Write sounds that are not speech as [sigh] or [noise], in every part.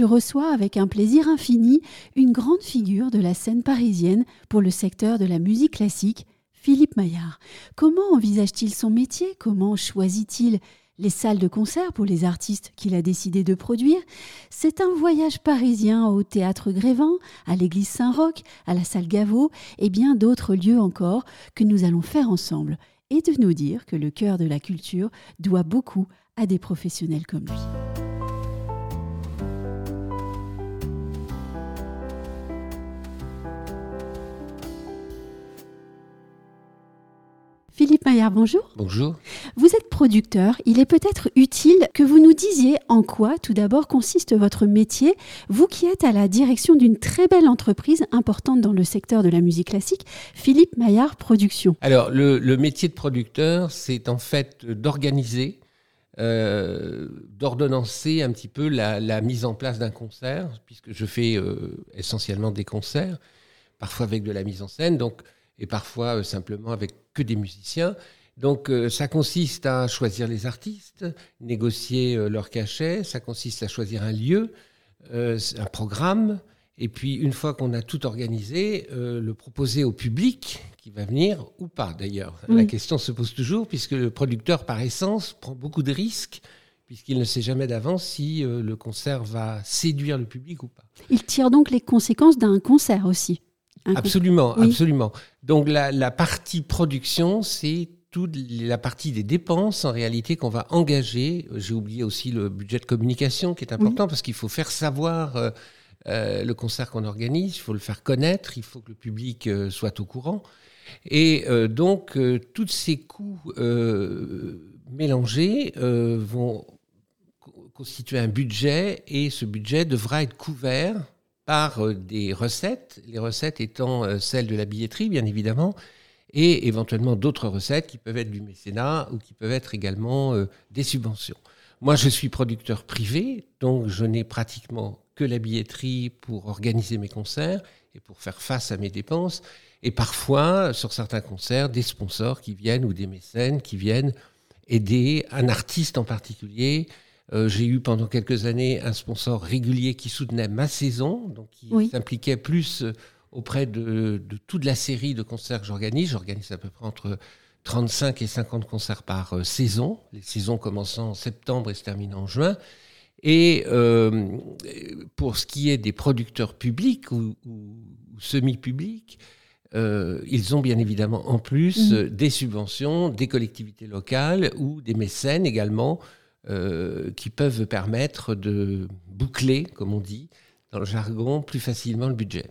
je reçois avec un plaisir infini une grande figure de la scène parisienne pour le secteur de la musique classique, Philippe Maillard. Comment envisage-t-il son métier? Comment choisit-il les salles de concert pour les artistes qu'il a décidé de produire? C'est un voyage parisien au théâtre Grévin, à l'église Saint-Roch, à la salle Gaveau et bien d'autres lieux encore que nous allons faire ensemble et de nous dire que le cœur de la culture doit beaucoup à des professionnels comme lui. Philippe Maillard, bonjour. Bonjour. Vous êtes producteur. Il est peut-être utile que vous nous disiez en quoi, tout d'abord, consiste votre métier, vous qui êtes à la direction d'une très belle entreprise importante dans le secteur de la musique classique, Philippe Maillard Productions. Alors, le, métier de producteur, c'est en fait d'organiser, euh, d'ordonnancer un petit peu la, mise en place d'un concert, puisque je fais euh, essentiellement des concerts, parfois avec de la mise en scène. Donc, et parfois euh, simplement avec que des musiciens. Donc euh, ça consiste à choisir les artistes, négocier euh, leur cachet, ça consiste à choisir un lieu, un programme, et puis une fois qu'on a tout organisé, le proposer au public qui va venir ou pas d'ailleurs. La question se pose toujours puisque le producteur par essence prend beaucoup de risques puisqu'il ne sait jamais d'avance si le concert va séduire le public ou pas. Il tire donc les conséquences d'un concert aussi. Absolument, absolument. Donc la, partie production, c'est toute la partie des dépenses en réalité qu'on va engager. J'ai oublié aussi le budget de communication qui est important parce qu'il faut faire savoir euh, euh, le concert qu'on organise, il faut le faire connaître, il faut que le public euh, soit au courant. Et donc tous ces coûts mélangés vont constituer un budget et ce budget devra être couvert par euh, des recettes, les recettes étant euh, celles de la billetterie, bien évidemment, et éventuellement d'autres recettes qui peuvent être du mécénat ou qui peuvent être également euh, des subventions. Moi, je suis producteur privé, donc je n'ai pratiquement que la billetterie pour organiser mes concerts et pour faire face à mes dépenses. Et parfois, sur certains concerts, des sponsors qui viennent ou des mécènes qui viennent aider un artiste en particulier euh, j'ai eu pendant quelques années un sponsor régulier qui soutenait ma saison, donc qui s'impliquait plus euh, auprès de, toute la série de concerts que j'organise. J'organise à peu près entre 35 et 50 concerts par euh, saison, les saisons commençant en septembre et se terminant en juin. Et pour ce qui est des producteurs publics ou, semi-publics, ils ont bien évidemment en plus mmh. des subventions des collectivités locales ou des mécènes également euh, qui peuvent permettre de boucler, comme on dit dans le jargon, plus facilement le budget.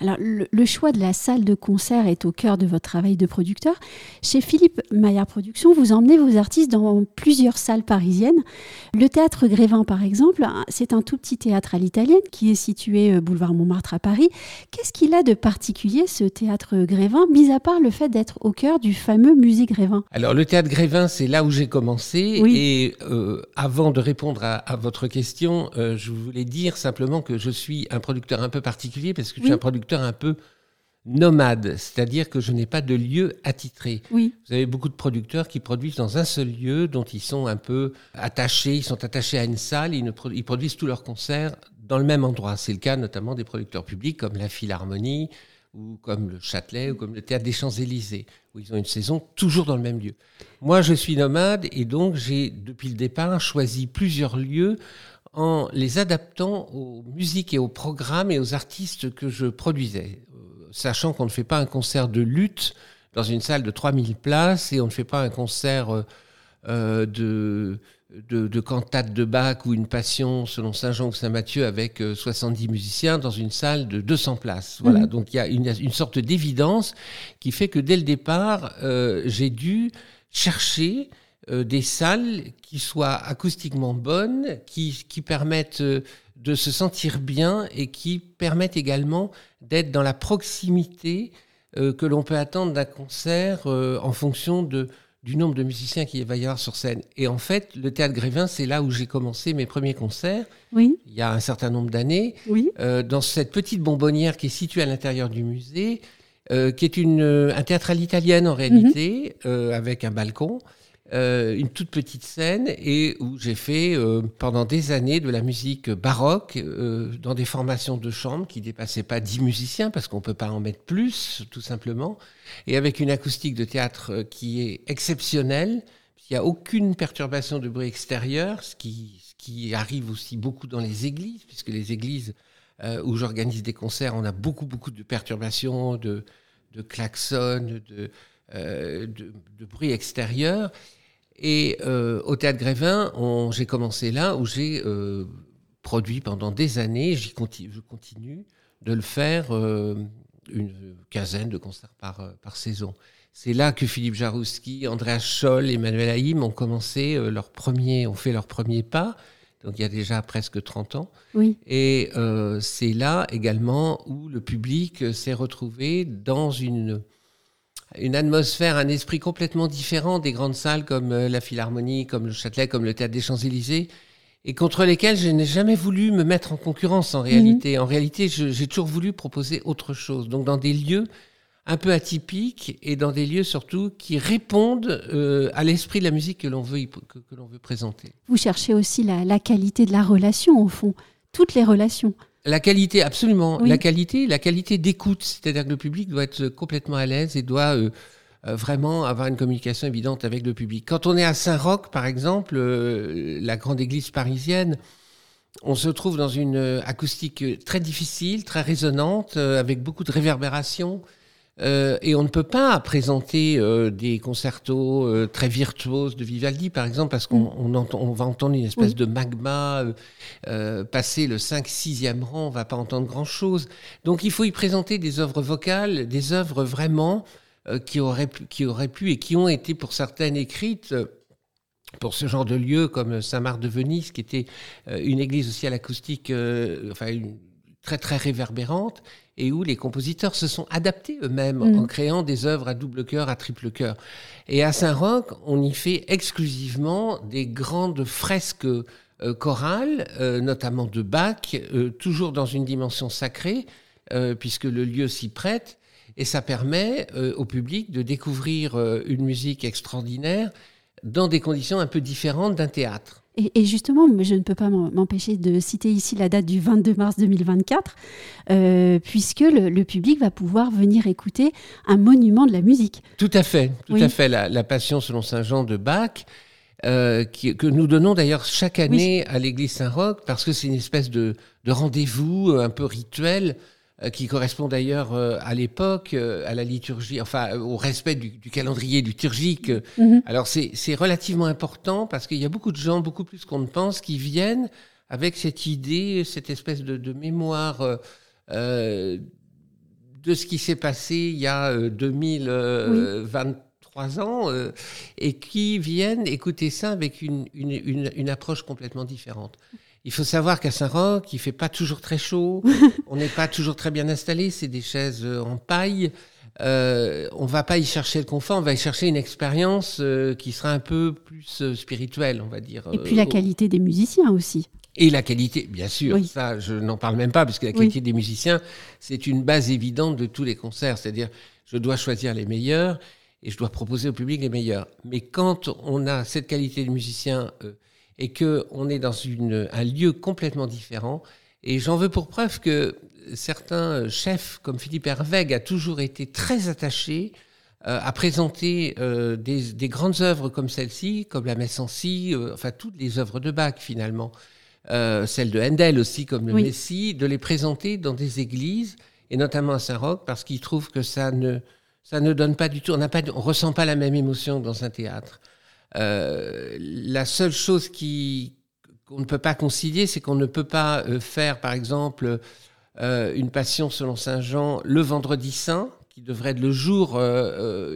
Alors, le, choix de la salle de concert est au cœur de votre travail de producteur. Chez Philippe Maillard Productions, vous emmenez vos artistes dans plusieurs salles parisiennes. Le théâtre Grévin, par exemple, c'est un tout petit théâtre à l'italienne qui est situé euh, boulevard Montmartre à Paris. Qu'est-ce qu'il a de particulier, ce théâtre Grévin, mis à part le fait d'être au cœur du fameux musée Grévin? Alors, le théâtre Grévin, c'est là où j'ai commencé. Et euh, avant de répondre à, votre question, euh, je voulais dire simplement que je suis un producteur un peu particulier parce que je suis un producteur un peu nomade, c'est-à-dire que je n'ai pas de lieu attitré. Oui. Vous avez beaucoup de producteurs qui produisent dans un seul lieu, dont ils sont un peu attachés, ils sont attachés à une salle, ils, ils produisent tous leurs concerts dans le même endroit. C'est le cas notamment des producteurs publics comme la Philharmonie ou comme le Châtelet ou comme le Théâtre des Champs-Élysées, où ils ont une saison toujours dans le même lieu. Moi, je suis nomade et donc j'ai, depuis le départ, choisi plusieurs lieux en les adaptant aux musiques et aux programmes et aux artistes que je produisais, euh, sachant qu'on ne fait pas un concert de lutte dans une salle de 3000 places et on ne fait pas un concert euh, euh, de, de, cantate de Bach ou une passion selon Saint Jean ou Saint Matthieu avec 70 musiciens dans une salle de 200 places. Voilà, mhm. donc il y a une, une sorte d'évidence qui fait que dès le départ, j'ai dû chercher des salles qui soient acoustiquement bonnes, qui, qui permettent euh, de se sentir bien et qui permettent également d'être dans la proximité euh, que l'on peut attendre d'un concert en fonction de, du nombre de musiciens qu'il va y avoir sur scène. Et en fait, le théâtre Grévin, c'est là où j'ai commencé mes premiers concerts, oui. il y a un certain nombre d'années, oui. dans cette petite bonbonnière qui est située à l'intérieur du musée, qui est une, un théâtre à l'italienne en réalité, mhm. avec un balcon. Euh, une toute petite scène et où j'ai fait euh, pendant des années de la musique baroque euh, dans des formations de chambre qui dépassaient pas 10 musiciens parce qu'on peut pas en mettre plus tout simplement et avec une acoustique de théâtre qui est exceptionnelle. Il n'y a aucune perturbation de bruit extérieur, ce qui, ce qui arrive aussi beaucoup dans les églises, puisque les églises où j'organise des concerts, on a beaucoup, beaucoup de perturbations, de, de klaxons, de, de bruit extérieur. Et euh, au Théâtre Grévin, j'ai commencé là où j'ai euh, produit pendant des années, continue, je continue de le faire euh, une quinzaine de concerts par, par saison. C'est là que Philippe Jarouski, Andreas Scholl, Emmanuel Haïm ont commencé leur premier, ont fait leur premier pas. Donc il y a déjà presque 30 ans. Oui. Et c'est là également où le public s'est retrouvé dans une une atmosphère, un esprit complètement différent des grandes salles comme euh, la Philharmonie, comme le Châtelet, comme le Théâtre des Champs-Élysées, et contre lesquelles je n'ai jamais voulu me mettre en concurrence en réalité. Mhm. En réalité, j'ai toujours voulu proposer autre chose. Donc dans des lieux un peu atypiques et dans des lieux surtout qui répondent euh, à l'esprit de la musique que l'on veut, que, l'on veut présenter. Vous cherchez aussi la, la qualité de la relation, au fond, toutes les relations. La qualité, absolument. La qualité, la qualité d'écoute, c'est-à-dire que le public doit être complètement à l'aise et doit euh, euh, vraiment avoir une communication évidente avec le public. Quand on est à Saint-Roch, par exemple, euh, la grande église parisienne, on se trouve dans une acoustique très difficile, très résonante, avec beaucoup de réverbération. Euh, et on ne peut pas présenter euh, des concertos euh, très virtuoses de Vivaldi, par exemple, parce qu'on mm. on va entendre une espèce de magma passer le 5-6e rang, on va pas entendre grand-chose. Donc il faut y présenter des œuvres vocales, des œuvres vraiment qui, auraient pu, qui auraient pu et qui ont été pour certaines écrites pour ce genre de lieu comme Saint-Marc de Venise, qui était une église aussi à l'acoustique, enfin très très réverbérante et où les compositeurs se sont adaptés eux-mêmes mm. en créant des œuvres à double cœur, à triple cœur. Et à Saint-Roch, on y fait exclusivement des grandes fresques euh, chorales, euh, notamment de Bach, euh, toujours dans une dimension sacrée, puisque le lieu s'y prête. Et ça permet au public de découvrir une musique extraordinaire dans des conditions un peu différentes d'un théâtre. Et, justement, je ne peux pas m'empêcher de citer ici la date du 22 mars 2024, euh, puisque le, public va pouvoir venir écouter un monument de la musique. Tout à fait, tout à fait. La, Passion selon Saint Jean de Bach, euh, que nous donnons d'ailleurs chaque année à l'église Saint-Roch, parce que c'est une espèce de, de rendez-vous un peu rituel euh, qui correspond d'ailleurs euh, à l'époque, euh, à la liturgie, enfin au respect du, calendrier liturgique. Mhm. Alors c'est relativement important parce qu'il y a beaucoup de gens, beaucoup plus qu'on ne pense, qui viennent avec cette idée, cette espèce de, de mémoire euh, de ce qui s'est passé il y a 2023 ans et qui viennent écouter ça avec une, une, une, une approche complètement différente. Il faut savoir qu'à Saint-Roch, il fait pas toujours très chaud, [laughs] on n'est pas toujours très bien installé, c'est des chaises euh, en paille. Euh, on va pas y chercher le confort, on va y chercher une expérience euh, qui sera un peu plus euh, spirituelle, on va dire. Et puis la qualité des musiciens aussi. Et la qualité, bien sûr, ça je n'en parle même pas, parce que la qualité des musiciens, c'est une base évidente de tous les concerts. C'est-à-dire, je dois choisir les meilleurs et je dois proposer au public les meilleurs. Mais quand on a cette qualité de musiciens et qu'on est dans une, un lieu complètement différent. Et j'en veux pour preuve que certains chefs, comme Philippe Hervègue, a toujours été très attaché euh, à présenter euh, des, des, grandes œuvres comme celle-ci, comme la Messe en si, euh, enfin toutes les œuvres de Bach finalement, celles de Handel aussi comme le Messie, de les présenter dans des églises et notamment à Saint-Roch parce qu'ils trouvent que ça ne ça ne donne pas du tout, on n'a pas, on ressent pas la même émotion dans un théâtre. Euh, la seule chose qui qu'on ne peut pas concilier, c'est qu'on ne peut pas euh, faire, par exemple, euh, une passion selon Saint Jean le vendredi saint, qui devrait être le jour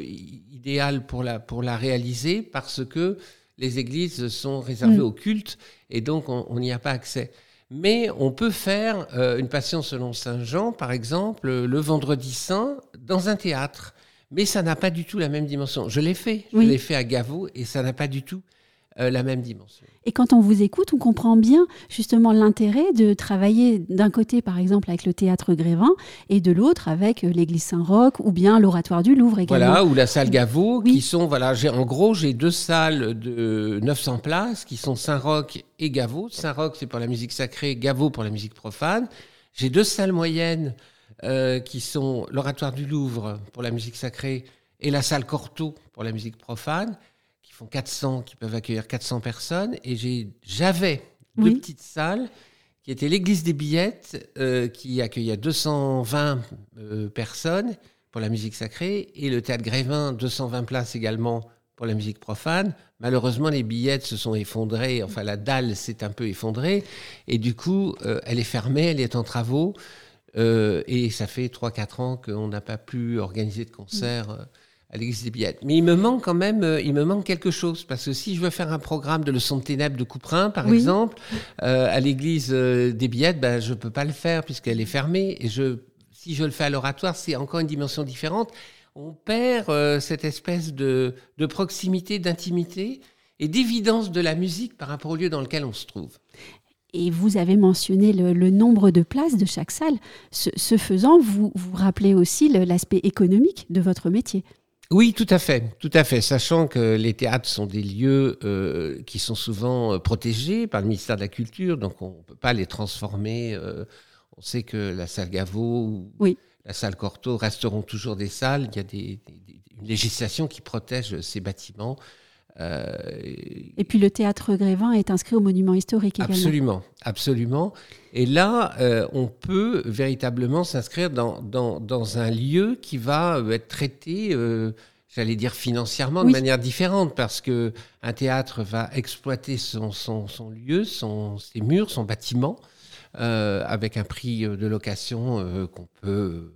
idéal pour la, pour la réaliser, parce que les églises sont réservées mm. au culte et donc on n'y a pas accès. Mais on peut faire une passion selon Saint Jean, par exemple, le vendredi saint, dans un théâtre mais ça n'a pas du tout la même dimension. Je l'ai fait, je l'ai fait à Gavot et ça n'a pas du tout euh, la même dimension. Et quand on vous écoute, on comprend bien justement l'intérêt de travailler d'un côté, par exemple, avec le théâtre Grévin et de l'autre avec euh, l'église Saint-Roch ou bien l'oratoire du Louvre également. Voilà, ou la salle Gaveau, qui sont, voilà, en gros, j'ai deux salles de 900 places qui sont Saint-Roch et Gaveau. Saint-Roch, c'est pour la musique sacrée, Gaveau pour la musique profane. J'ai deux salles moyennes euh, qui sont l'oratoire du Louvre pour la musique sacrée et la salle Cortot pour la musique profane. 400, qui peuvent accueillir 400 personnes. Et j'avais deux petites salles qui étaient l'église des billettes, euh, qui accueillait 220 euh, personnes pour la musique sacrée, et le théâtre Grévin, 220 places également pour la musique profane. Malheureusement, les billettes se sont effondrées, enfin la dalle s'est un peu effondrée, et du coup, euh, elle est fermée, elle est en travaux, et ça fait 3-4 ans qu'on n'a pas pu organiser de concert à l'église des billettes. Mais il me manque quand même, euh, il me manque quelque chose parce que si je veux faire un programme de leçon de ténèbres de Couperin, par exemple, euh, à l'église euh, des billettes, ben, je peux pas le faire puisqu'elle est fermée. Et je, si je le fais à l'oratoire, c'est encore une dimension différente. On perd cette espèce de, de proximité, d'intimité et d'évidence de la musique par rapport au lieu dans lequel on se trouve. Et vous avez mentionné le, nombre de places de chaque salle. Ce, faisant, vous, vous rappelez aussi l'aspect économique de votre métier. Oui, tout à fait, tout à fait. Sachant que les théâtres sont des lieux euh, qui sont souvent euh, protégés par le ministère de la Culture, donc on ne peut pas les transformer. Euh, on sait que la salle Gaveau ou la salle Cortot resteront toujours des salles. Il y a des, une législation qui protège ces bâtiments. Et puis le théâtre Grévin est inscrit au monument historique également. Absolument, absolument. Et là, on peut véritablement s'inscrire dans, dans, dans, un lieu qui va être traité j'allais dire financièrement de manière différente parce que un théâtre va exploiter son, son, son lieu, son, ses murs, son bâtiment euh, avec un prix euh, de location euh, qu'on peut euh,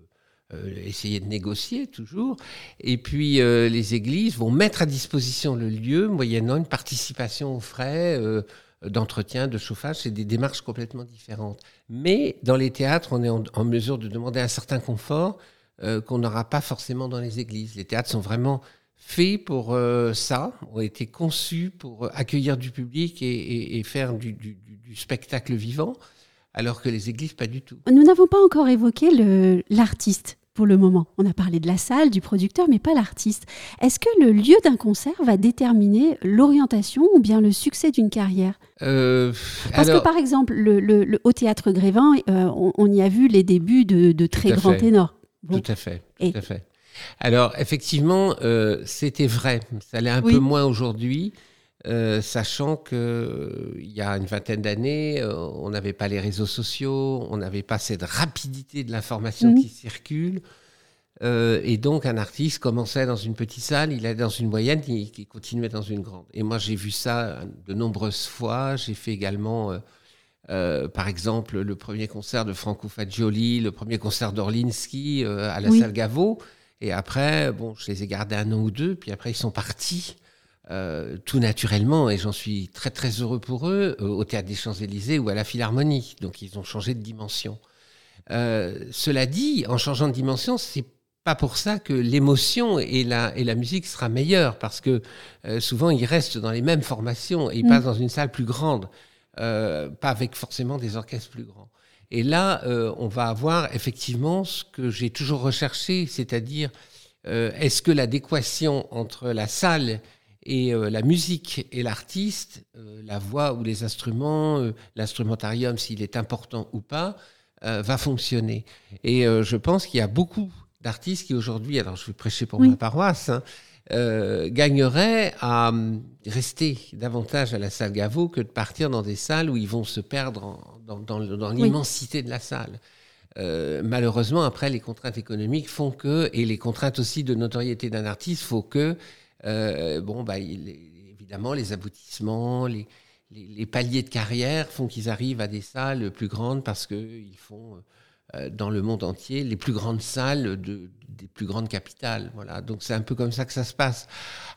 essayer de négocier toujours. Et puis euh, les églises vont mettre à disposition le lieu moyennant une participation aux frais d'entretien, de chauffage. C'est des démarches complètement différentes. Mais dans les théâtres, on est en, mesure de demander un certain confort euh, qu'on n'aura pas forcément dans les églises. Les théâtres sont vraiment faits pour euh, ça, ont été conçus pour accueillir du public et, faire du, spectacle vivant, alors que les églises, pas du tout. Nous n'avons pas encore évoqué l'artiste pour le moment. On a parlé de la salle, du producteur, mais pas l'artiste. Est-ce que le lieu d'un concert va déterminer l'orientation ou bien le succès d'une carrière? Euh, Parce que par exemple, le, au théâtre Grévin, on, y a vu les débuts de, très grands ténors. Tout à fait, tout à fait. Alors, effectivement, euh, c'était vrai. Ça l'est un peu moins aujourd'hui, euh, sachant qu'il euh, y a une vingtaine d'années, on n'avait pas les réseaux sociaux, on n'avait pas cette rapidité de l'information mhm. qui circule. et donc, un artiste commençait dans une petite salle, il allait dans une moyenne, il, il continuait dans une grande. Et moi, j'ai vu ça de nombreuses fois. J'ai fait également euh, par exemple, le premier concert de Franco Fagioli, le premier concert d'Orlinski euh, à la salle Gaveau. Et après, bon, je les ai gardés un an ou deux, puis après, ils sont partis. Euh, tout naturellement, et j'en suis très très heureux pour eux, au Théâtre des Champs-Élysées ou à la Philharmonie. Donc ils ont changé de dimension. cela dit, en changeant de dimension, c'est pas pour ça que l'émotion et la, et la musique sera meilleure, parce que souvent ils restent dans les mêmes formations et ils mm. passent dans une salle plus grande. Euh, pas avec forcément des orchestres plus grands. Et là, euh, on va avoir effectivement ce que j'ai toujours recherché, c'est-à-dire euh, est-ce que l'adéquation entre la salle et la musique et l'artiste, la voix ou les instruments, l'instrumentarium s'il est important ou pas, va fonctionner. Et je pense qu'il y a beaucoup d'artistes qui aujourd'hui, alors je vais prêcher pour ma paroisse, hein, euh, gagnerait à hum, rester davantage à la salle Gaveau que de partir dans des salles où ils vont se perdre dans, l'immensité de la salle. Euh, malheureusement, après, les contraintes économiques font que, et les contraintes aussi de notoriété d'un artiste, font que, euh, bon, bah, évidemment, les aboutissements, les, paliers de carrière font qu'ils arrivent à des salles plus grandes parce qu'ils font euh, dans le monde entier les plus grandes salles de, des plus grandes capitales. Voilà. Donc c'est un peu comme ça que ça se passe.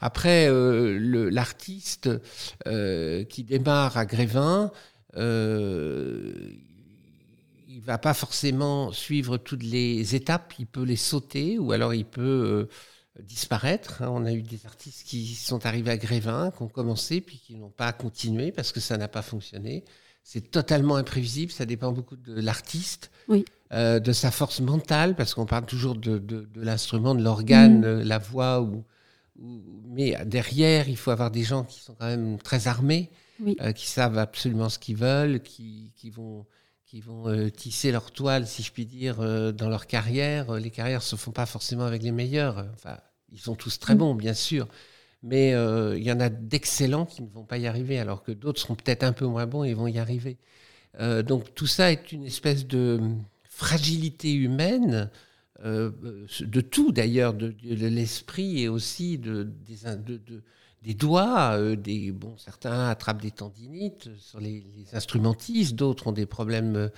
Après, euh, l'artiste euh, qui démarre à Grévin, euh, il va pas forcément suivre toutes les étapes, il peut les sauter ou alors il peut disparaître. Hein. On a eu des artistes qui sont arrivés à Grévin, qui ont commencé, puis qui n'ont pas continué parce que ça n'a pas fonctionné. C'est totalement imprévisible, ça dépend beaucoup de l'artiste, oui. euh, de sa force mentale, parce qu'on parle toujours de, l'instrument, de l'organe, mm. la voix, ou, ou, mais derrière, il faut avoir des gens qui sont quand même très armés, oui. euh, qui savent absolument ce qu'ils veulent, qui, qui vont qui vont euh, tisser leur toile, si je puis dire, euh, dans leur carrière. Les carrières se font pas forcément avec les meilleurs. Enfin, ils sont tous très bons, bien sûr, mais euh, il y en a d'excellents qui ne vont pas y arriver, alors que d'autres seront peut-être un peu moins bons et vont y arriver. Euh, donc tout ça est une espèce de fragilité humaine, euh, de tout d'ailleurs, de, de l'esprit et aussi de, des, de, des doigts. euh, des, bon, certains attrapent des tendinites sur les, les instrumentistes, d'autres ont des problèmes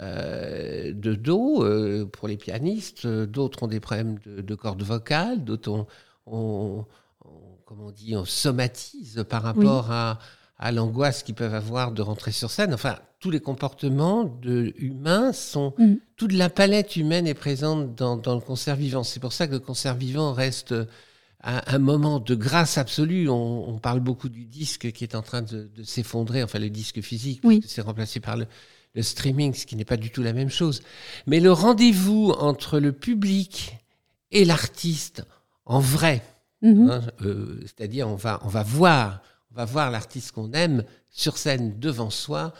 euh, de dos euh, pour les pianistes, d'autres ont des problèmes de, de cordes vocales, d'autres ont, ont, ont, comment on dit, on somatise par rapport Oui. à, à l'angoisse qu'ils peuvent avoir de rentrer sur scène. Enfin, tous les comportements de, humains sont. Mm. Toute la palette humaine est présente dans, dans le concert vivant. C'est pour ça que le concert vivant reste un, un moment de grâce absolue. On, on parle beaucoup du disque qui est en train de, de s'effondrer, enfin le disque physique, Oui. c'est remplacé par le, le streaming, ce qui n'est pas du tout la même chose. Mais le rendez-vous entre le public et l'artiste en vrai, Mhm. hein, euh, c'est-à-dire on va, on va voir, on va voir l'artiste qu'on aime sur scène devant soi,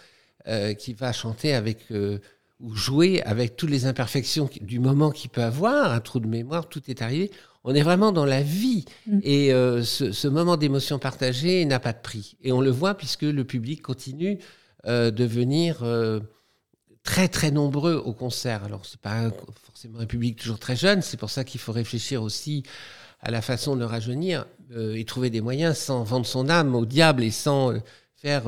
euh, qui va chanter avec euh, ou jouer avec toutes les imperfections du moment qu'il peut avoir, un trou de mémoire, tout est arrivé. On est vraiment dans la vie Mm. et euh, ce, ce moment d'émotion partagée n'a pas de prix. Et on le voit puisque le public continue euh, de venir euh, très très nombreux au concert. Alors c'est pas un- forcément un public toujours très jeune, c'est pour ça qu'il faut réfléchir aussi à la façon de le rajeunir et trouver des moyens sans vendre son âme au diable et sans faire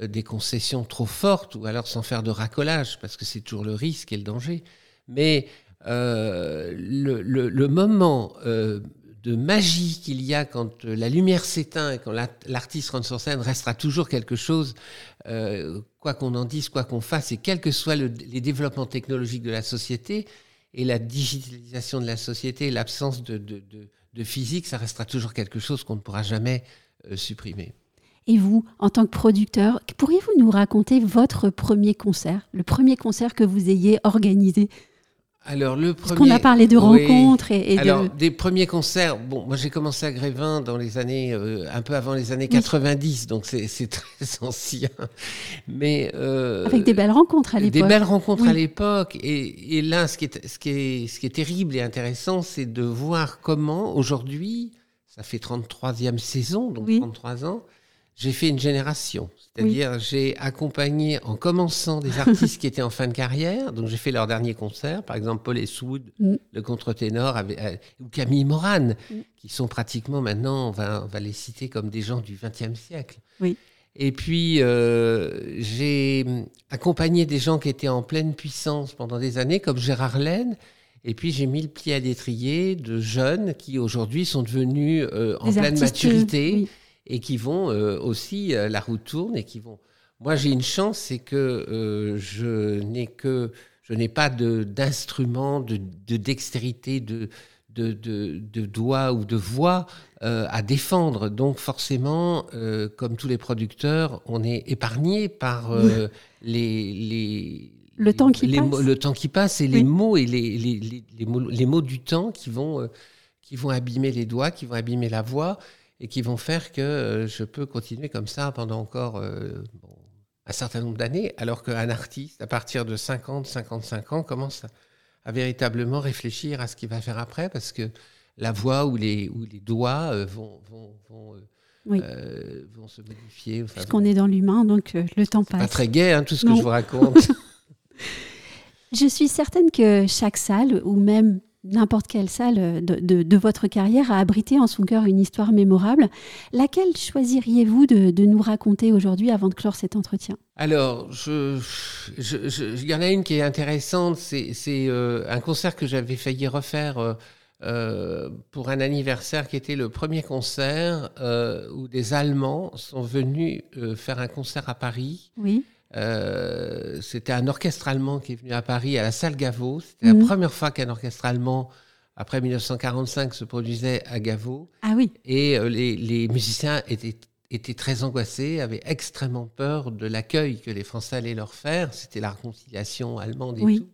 des concessions trop fortes ou alors sans faire de racolage parce que c'est toujours le risque et le danger. Mais le, le- moment euh, de magie qu'il y a quand euh, la lumière s'éteint et quand la- l'artiste rentre sur scène restera toujours quelque chose, euh, quoi qu'on en dise, quoi qu'on fasse, et quels que soient le- les développements technologiques de la société et la digitalisation de la société, l'absence de, physique, ça restera toujours quelque chose qu'on ne pourra jamais euh, supprimer. Et vous, en tant que producteur, pourriez-vous nous raconter votre premier concert, le premier concert que vous ayez organisé? Alors le Parce premier, qu'on a parlé de Oui. rencontres et, et Alors, de... des premiers concerts, bon, moi j'ai commencé à Grévin dans les années, euh, un peu avant les années Oui. 90, donc c'est très [laughs] ancien. Mais. euh, Avec des belles rencontres à l'époque. Des belles rencontres Oui. à l'époque. Et, et là, ce qui, est, ce, qui est, ce qui est terrible et intéressant, c'est de voir comment, aujourd'hui, ça fait 33e saison, donc Oui. 33 ans, j'ai fait une génération. C'est-à-dire, j'ai accompagné, en commençant, des artistes qui étaient en fin de carrière. Donc, j'ai fait leur dernier concert. Par exemple, Paul Eastwood, Mm. le contre-ténor, euh, ou Camille Moran, Mm. qui sont pratiquement maintenant, on va, on va les citer comme des gens du XXe siècle. Oui. Et puis, euh, j'ai accompagné des gens qui étaient en pleine puissance pendant des années, comme Gérard Laine. Et puis, j'ai mis le pied à l'étrier de jeunes qui, aujourd'hui, sont devenus euh, en Des pleine maturité oui. Et qui vont euh, aussi, euh, la route tourne et qui vont. Moi, j'ai une chance, c'est que euh, je n'ai que, je n'ai pas de d'instrument, de, de dextérité, de de, de, de doigts ou de voix euh, à défendre. Donc forcément, euh, comme tous les producteurs, on est épargné par euh, les, les Le temps qui les passe. le temps qui passe et les mots et les, les, les, mots, les mots du temps qui vont, qui vont abîmer les doigts, qui vont abîmer la voix et qui vont faire que euh, je peux continuer comme ça pendant encore euh, bon, un certain nombre d'années, alors qu'un artiste, à partir de 50, 55 ans, commence à, à véritablement réfléchir à ce qu'il va faire après, parce que la voix ou les, ou les doigts euh, vont, vont, vont, Oui. euh, vont se modifier. Enfin, Puisqu'on est dans l'humain, donc le temps c'est pas passe. très gai hein, tout ce que je vous raconte. [laughs] [laughs] Je suis certaine que chaque salle, ou même n'importe quelle salle de, de- de votre carrière, a abrité en son cœur une histoire mémorable. Laquelle choisiriez-vous de, de nous raconter aujourd'hui avant de clore cet entretien? Alors, je, je- je- il y en a une qui est intéressante. C'est c'est, euh, un concert que j'avais failli refaire euh, euh, pour un anniversaire qui était le premier concert euh, où des Allemands sont venus euh, faire un concert à Paris. Oui. Euh, C'était un orchestre allemand qui est venu à Paris à la salle Gaveau. C'était Mhm. la première fois qu'un orchestre allemand après 1945 se produisait à Gaveau. Ah oui. Et les, les, musiciens étaient, étaient très angoissés, avaient extrêmement peur de l'accueil que les Français allaient leur faire. C'était la réconciliation allemande et tout.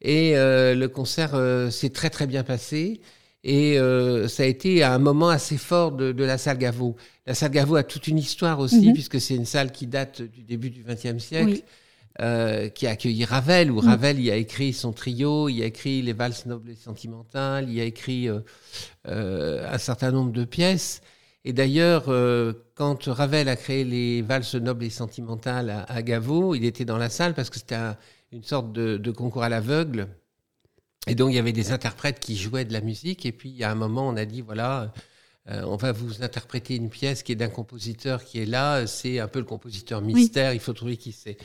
Et le concert s'est très très bien passé. Et euh, ça a été un moment assez fort de, de, la salle Gaveau. La salle Gaveau a toute une histoire aussi, mhm. puisque c'est une salle qui date du début du XXe siècle, euh, qui a accueilli Ravel, où mhm. Ravel y a écrit son trio, il a écrit les valses nobles et sentimentales, il a écrit euh, un certain nombre de pièces. Et d'ailleurs, quand Ravel a créé les valses nobles et sentimentales à, à Gaveau, il était dans la salle parce que c'était une sorte de, de concours à l'aveugle et donc, il y avait des interprètes qui jouaient de la musique. Et puis, a un moment, on a dit, voilà, euh, on va vous interpréter une pièce qui est d'un compositeur qui est là. C'est un peu le compositeur mystère. Il faut trouver qui c'est.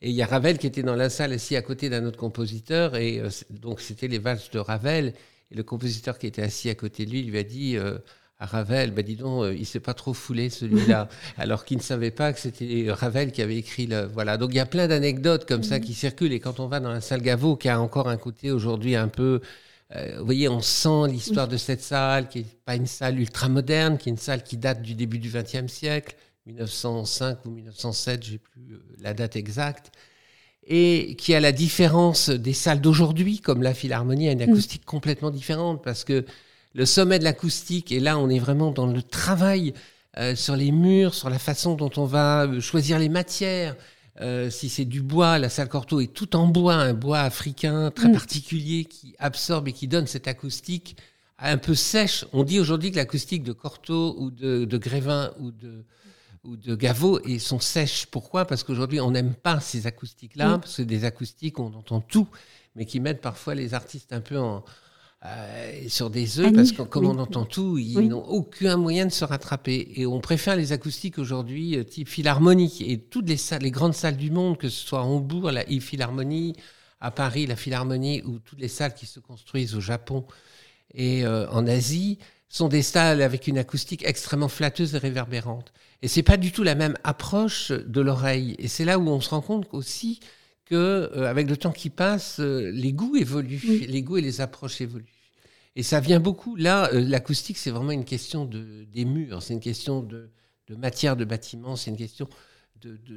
Et il y a Ravel qui était dans la salle assis à côté d'un autre compositeur. Et euh, donc, c'était les valses de Ravel. Et le compositeur qui était assis à côté de lui lui a dit, euh, à Ravel, bah dis donc, euh, il s'est pas trop foulé celui-là, [laughs] alors qu'il ne savait pas que c'était Ravel qui avait écrit le. Voilà. Donc il y a plein d'anecdotes comme ça qui circulent. Et quand on va dans la salle Gaveau, qui a encore un côté aujourd'hui un peu. Euh, vous voyez, on sent l'histoire de cette salle, qui n'est pas une salle ultra moderne, qui est une salle qui date du début du XXe siècle, 1905 ou 1907, j'ai plus euh, la date exacte, et qui a la différence des salles d'aujourd'hui, comme la Philharmonie a une acoustique complètement différente, parce que le sommet de l'acoustique. Et là, on est vraiment dans le travail euh, sur les murs, sur la façon dont on va euh, choisir les matières. Euh, si c'est du bois, la salle Cortot est tout en bois, un bois africain très mm. particulier qui absorbe et qui donne cette acoustique un peu sèche. On dit aujourd'hui que l'acoustique de Cortot ou de, Grévin ou de, ou de Gaveau et sont sèches. Pourquoi? Parce qu'aujourd'hui, on n'aime pas ces acoustiques-là, mm. parce que des acoustiques, on entend tout, mais qui mettent parfois les artistes un peu en, euh, sur des œufs, parce que comme on entend tout, ils n'ont aucun moyen de se rattraper. Et on préfère les acoustiques aujourd'hui euh, type philharmonique. Et toutes les salles, les grandes salles du monde, que ce soit à Hambourg, la Philharmonie, à Paris, la Philharmonie, ou toutes les salles qui se construisent au Japon et euh, en Asie, sont des salles avec une acoustique extrêmement flatteuse et réverbérante. Et c'est pas du tout la même approche de l'oreille. Et c'est là où on se rend compte aussi que euh, avec le temps qui passe, euh, les goûts évoluent, les goûts et les approches évoluent. Et ça vient beaucoup. Là, euh, l'acoustique, c'est vraiment une question de, des murs, c'est une question de, de, matière de bâtiment, c'est une question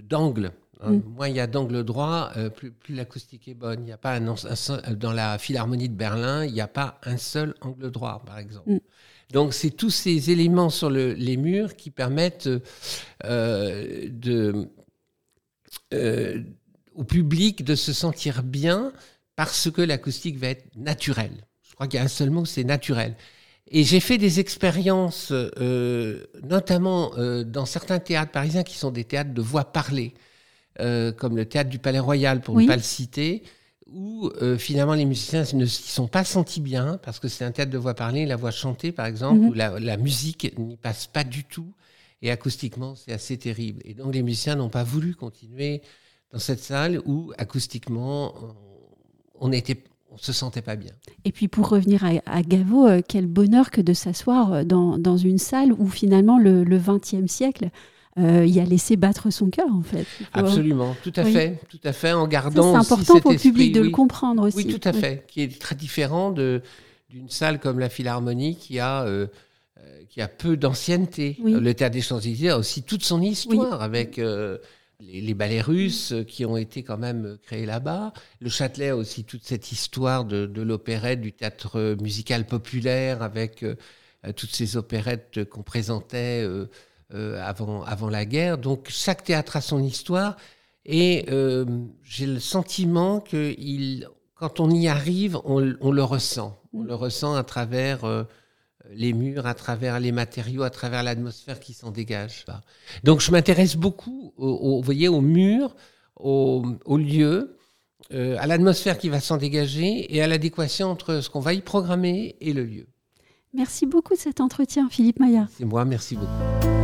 d'angle. De, hein. mm. Moins il y a d'angle droit, plus, plus l'acoustique est bonne. Il n'y a pas un, dans la Philharmonie de Berlin, il n'y a pas un seul angle droit, par exemple. Mm. Donc, c'est tous ces éléments sur le, les murs qui permettent de au public de se sentir bien parce que l'acoustique va être naturelle. Je crois qu'il y a un seul mot, c'est naturel. Et j'ai fait des expériences, euh, notamment euh, dans certains théâtres parisiens qui sont des théâtres de voix parlée, euh, comme le théâtre du Palais Royal, pour ne pas le citer, où finalement les musiciens ne s'y sont pas sentis bien, parce que c'est un théâtre de voix parlée, la voix chantée par exemple, mhm. où la, la musique n'y passe pas du tout, et acoustiquement c'est assez terrible. Et donc les musiciens n'ont pas voulu continuer dans cette salle où acoustiquement on était on se sentait pas bien. Et puis pour revenir à, à Gaveau, euh, quel bonheur que de s'asseoir euh, dans, dans, une salle où finalement le XXe siècle euh, y a laissé battre son cœur en fait. Absolument, tout à fait, tout à fait, en gardant. C'est important pour le public de le comprendre aussi. Oui, tout à fait, qui est très différent de d'une salle comme la Philharmonie qui a qui a peu d'ancienneté. Le Théâtre des Champs-Élysées a aussi toute son histoire avec les, ballets russes qui ont été quand même créés là-bas. Le Châtelet a aussi toute cette histoire de, de l'opérette, du théâtre musical populaire avec euh, toutes ces opérettes qu'on présentait euh, euh, avant, avant la guerre. Donc chaque théâtre a son histoire et j'ai le sentiment que il, quand on y arrive, on, on le ressent. On le ressent à travers les murs, à travers les matériaux, à travers l'atmosphère qui s'en dégage. Donc je m'intéresse beaucoup, au, vous voyez, aux murs, aux, lieux, euh, à l'atmosphère qui va s'en dégager et à l'adéquation entre ce qu'on va y programmer et le lieu. Merci beaucoup de cet entretien, Philippe Maillard. C'est moi, merci beaucoup.